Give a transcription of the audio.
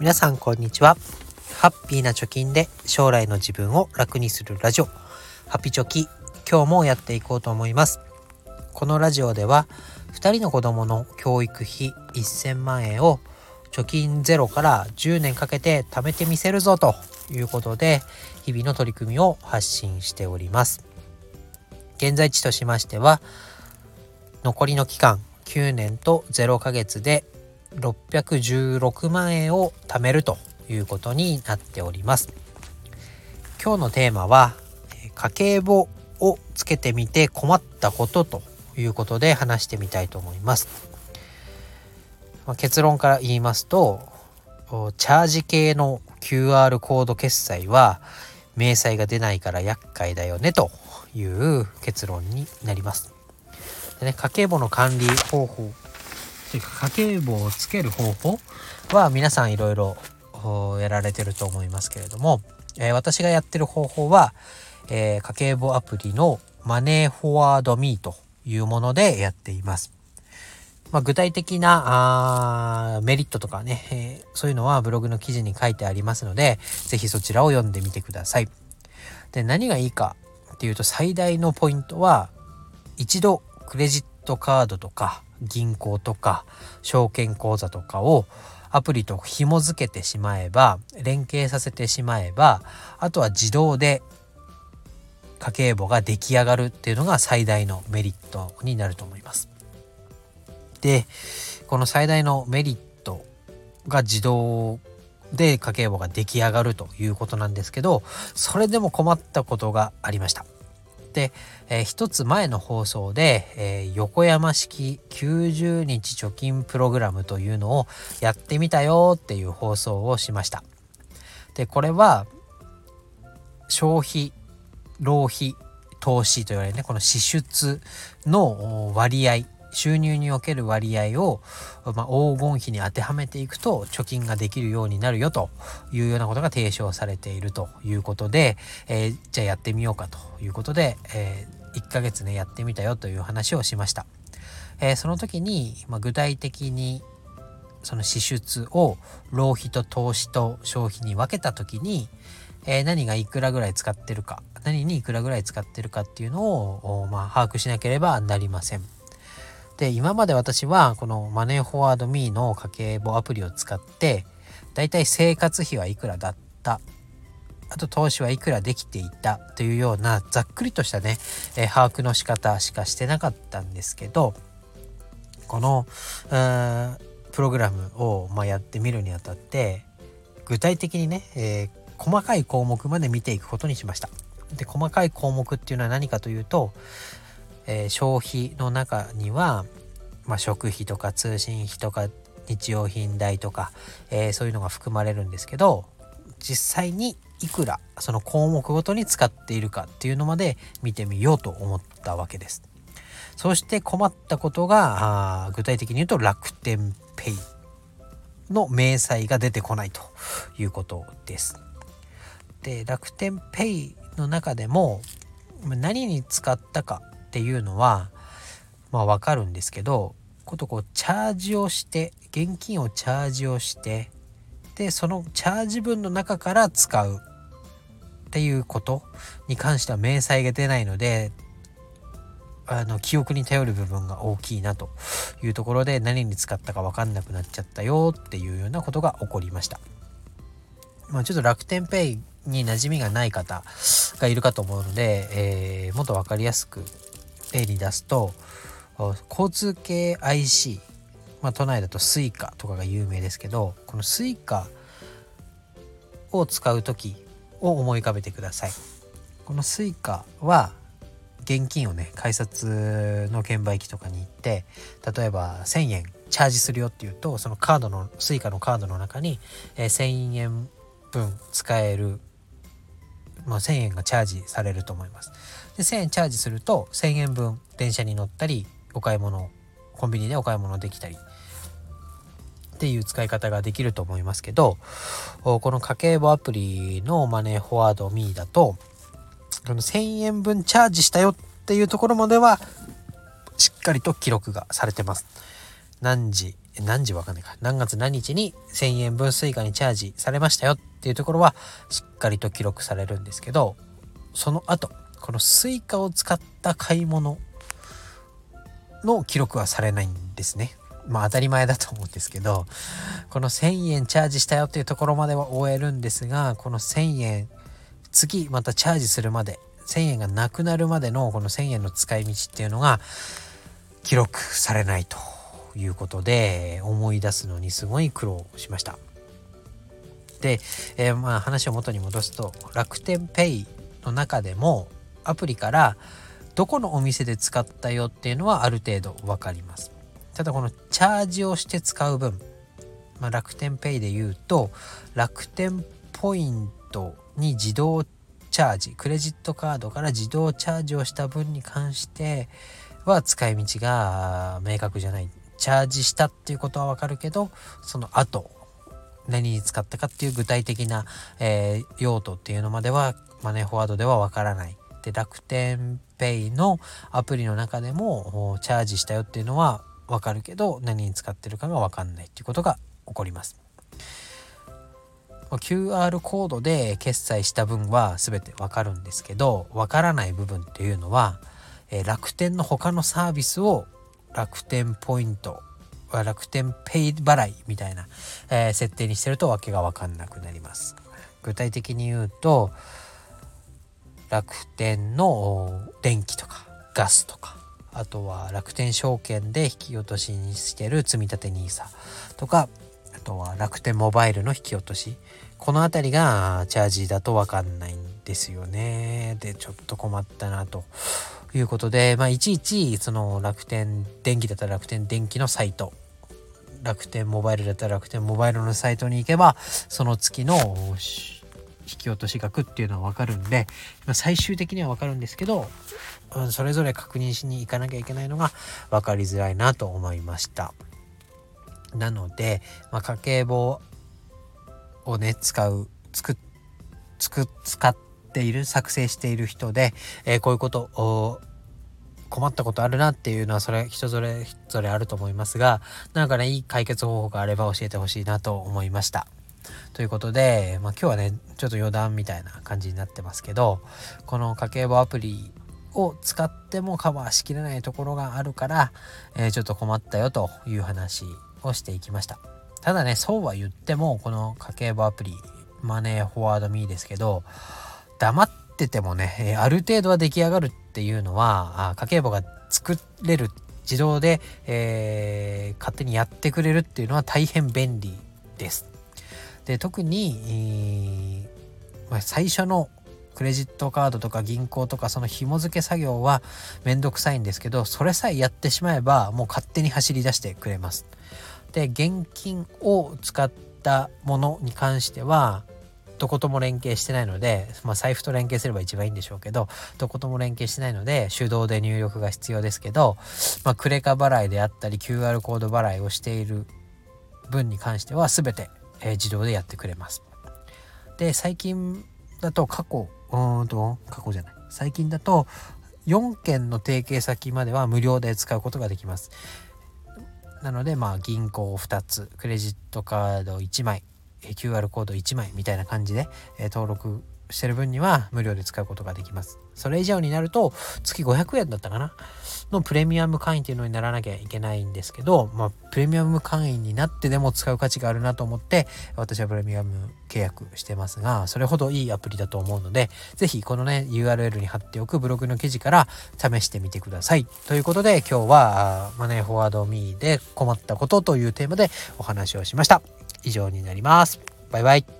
皆さんこんにちは。ハッピーな貯金で将来の自分を楽にするラジオ。ハピチョキ今日もやっていこうと思います。このラジオでは2人の子供の教育費1000万円を貯金ゼロから10年かけて貯めてみせるぞということで日々の取り組みを発信しております。現在地としましては残りの期間9年と0ヶ月で616万円を貯めるということになっております。今日のテーマは家計簿をつけてみて困ったことということで話してみたいと思います、まあ、結論から言いますとチャージ系の QR コード決済は明細が出ないから厄介だよねという結論になります。でね、家計簿の管理方法というか家計簿をつける方法は皆さんいろいろやられてると思いますけれども、えー、私がやってる方法は、えー、家計簿アプリのマネーフォワードミーというものでやっています。まあ、具体的なあメリットとかね、えー、そういうのはブログの記事に書いてありますので、是非そちらを読んでみてください。で、何がいいかっていうと最大のポイントは、一度クレジットカードとか銀行とか証券口座とかをアプリと紐付けてしまえば連携させてしまえばあとは自動で家計簿が出来上がるっていうのが最大のメリットになると思います。でこの最大のメリットが自動で家計簿が出来上がるということなんですけどそれでも困ったことがありました。で、えー、一つ前の放送で、えー、横山式90日貯金プログラムというのをやってみたよっていう放送をしました。でこれは消費浪費投資と言われるねこの支出の割合収入における割合を、まあ、黄金比に当てはめていくと貯金ができるようになるよというようなことが提唱されているということで、えー、じゃあやってみようかということで、えー、1ヶ月ねやってみたよという話をしました。えー、その時に、まあ、具体的にその支出を浪費と投資と消費に分けた時に、えー、何がいくらぐらい使ってるか何にいくらぐらい使ってるかっていうのを、まあ、把握しなければなりません。で今まで私はこのマネーフォワードミーの家計簿アプリを使ってだいたい生活費はいくらだったあと投資はいくらできていたというようなざっくりとしたね、えー、把握の仕方しかしてなかったんですけどこのプログラムを、まあ、やってみるにあたって具体的にね、えー、細かい項目まで見ていくことにしました。で細かい項目っていうのは何かというとえー、消費の中には、まあ、食費とか通信費とか日用品代とか、えー、そういうのが含まれるんですけど実際にいくらその項目ごとに使っているかっていうのまで見てみようと思ったわけです。そして困ったことが具体的に言うと楽天ペイの明細が出てこないということです。で楽天ペイの中でも何に使ったかっていうのはまあわかるんですけどことこうチャージをして現金をチャージをしてでそのチャージ分の中から使うっていうことに関しては明細が出ないのであの記憶に頼る部分が大きいなというところで何に使ったか分かんなくなっちゃったよっていうようなことが起こりました。まあ、ちょっと楽天ペイに馴染みがない方がいるかと思うので、えー、もっと分かりやすく例に出すと交通系 IC、まあ、都内だと Suica とかが有名ですけどこの Suica を使う時を思い浮かべてください。この Suica は現金をね改札の券売機とかに行って例えば1,000円チャージするよっていうとそのカードの Suica のカードの中に、えー、1,000円分使えるまあ、1,000円がチャージされると思います。で1,000円チャージすると1,000円分電車に乗ったりお買い物コンビニでお買い物できたりっていう使い方ができると思いますけどこの家計簿アプリのマネーフォワードミーだとこの1,000円分チャージしたよっていうところまではしっかりと記録がされてます。何時何時わかんないか何月何日に1000円分 suica にチャージされましたよっていうところはしっかりと記録されるんですけどその後この suica を使った買い物の記録はされないんですね。まあ当たり前だと思うんですけどこの1000円チャージしたよっていうところまでは終えるんですがこの1000円次またチャージするまで1000円がなくなるまでのこの1000円の使い道っていうのが記録されないということで思い出すのにすごい苦労しました。で、えー、まあ話を元に戻すと楽天ペイの中でもアプリからどこのお店で使ったよっていうのはある程度分かります。ただこのチャージをして使う分、まあ、楽天ペイで言うと楽天ポイントに自動チャージクレジットカードから自動チャージをした分に関しては使い道が明確じゃないチャージしたっていうことはわかるけどその後何に使ったかっていう具体的な、えー、用途っていうのまではマネーフォワードではわからない。で楽天ペイのアプリの中でもチャージしたよっていうのはわかるけど何に使ってるかがわかんないっていうことが起こります。QR コードで決済した分は全てわかるんですけどわからない部分っていうのは、え楽天の他のサービスを楽天ポイント楽天ペイ払いみたいな、えー、設定にしてるとわけが分かんなくなります。具体的に言うと楽天の電気とかガスとかあとは楽天証券で引き落としにしてる積立 NISA とかあとは楽天モバイルの引き落とし。この辺りがチャージだと分かんないんですよね。でちょっと困ったなと。いうことで、まあ、いちいちその楽天電気だったら楽天電気のサイト楽天モバイルだったら楽天モバイルのサイトに行けばその月の引き落とし額っていうのは分かるんで、まあ、最終的には分かるんですけど、うん、それぞれ確認しに行かなきゃいけないのが分かりづらいなと思いました。なので、まあ、家計簿をね使うつく使っている作成している人で、えー、こういうこと困ったことあるなっていうのはそれ人それぞれあると思いますがなんかねいい解決方法があれば教えてほしいなと思いました。ということで、まあ、今日はねちょっと余談みたいな感じになってますけどこの家計簿アプリを使ってもカバーしきれないところがあるから、えー、ちょっと困ったよという話をしていきましたただねそうは言ってもこの家計簿アプリマネーフォワードミーですけど黙っててもね、え、ある程度は出来上がるっていうのはあ家計簿が作れる自動で、えー、勝手にやってくれるっていうのは大変便利ですで特に、まあ、最初のクレジットカードとか銀行とかその紐付け作業はめんどくさいんですけどそれさえやってしまえばもう勝手に走り出してくれます。で現金を使ったものに関してはどことも連携してないので、まあ、財布と連携すれば一番いいんでしょうけどどことも連携してないので手動で入力が必要ですけど、まあ、クレカ払いであったり QR コード払いをしている分に関しては全てえー、自動でやってくれます。で最近だと過去うんと過去じゃない最近だと4件の提携先までは無料で使うことができます。なのでまあ銀行2つクレジットカード1枚 QR コード1枚みたいな感じで、え、登録してる分には無料で使うことができます。それ以上になると月500円だったかな？のプレミアム会員っていうのにならなきゃいけないんですけど、まあ、プレミアム会員になってでも使う価値があるなと思って私はプレミアム契約してますがそれほどいいアプリだと思うので是非このね URL に貼っておくブログの記事から試してみてください。ということで今日はマネーフォワードミーで困ったことというテーマでお話をしました。以上になります。バイバイ。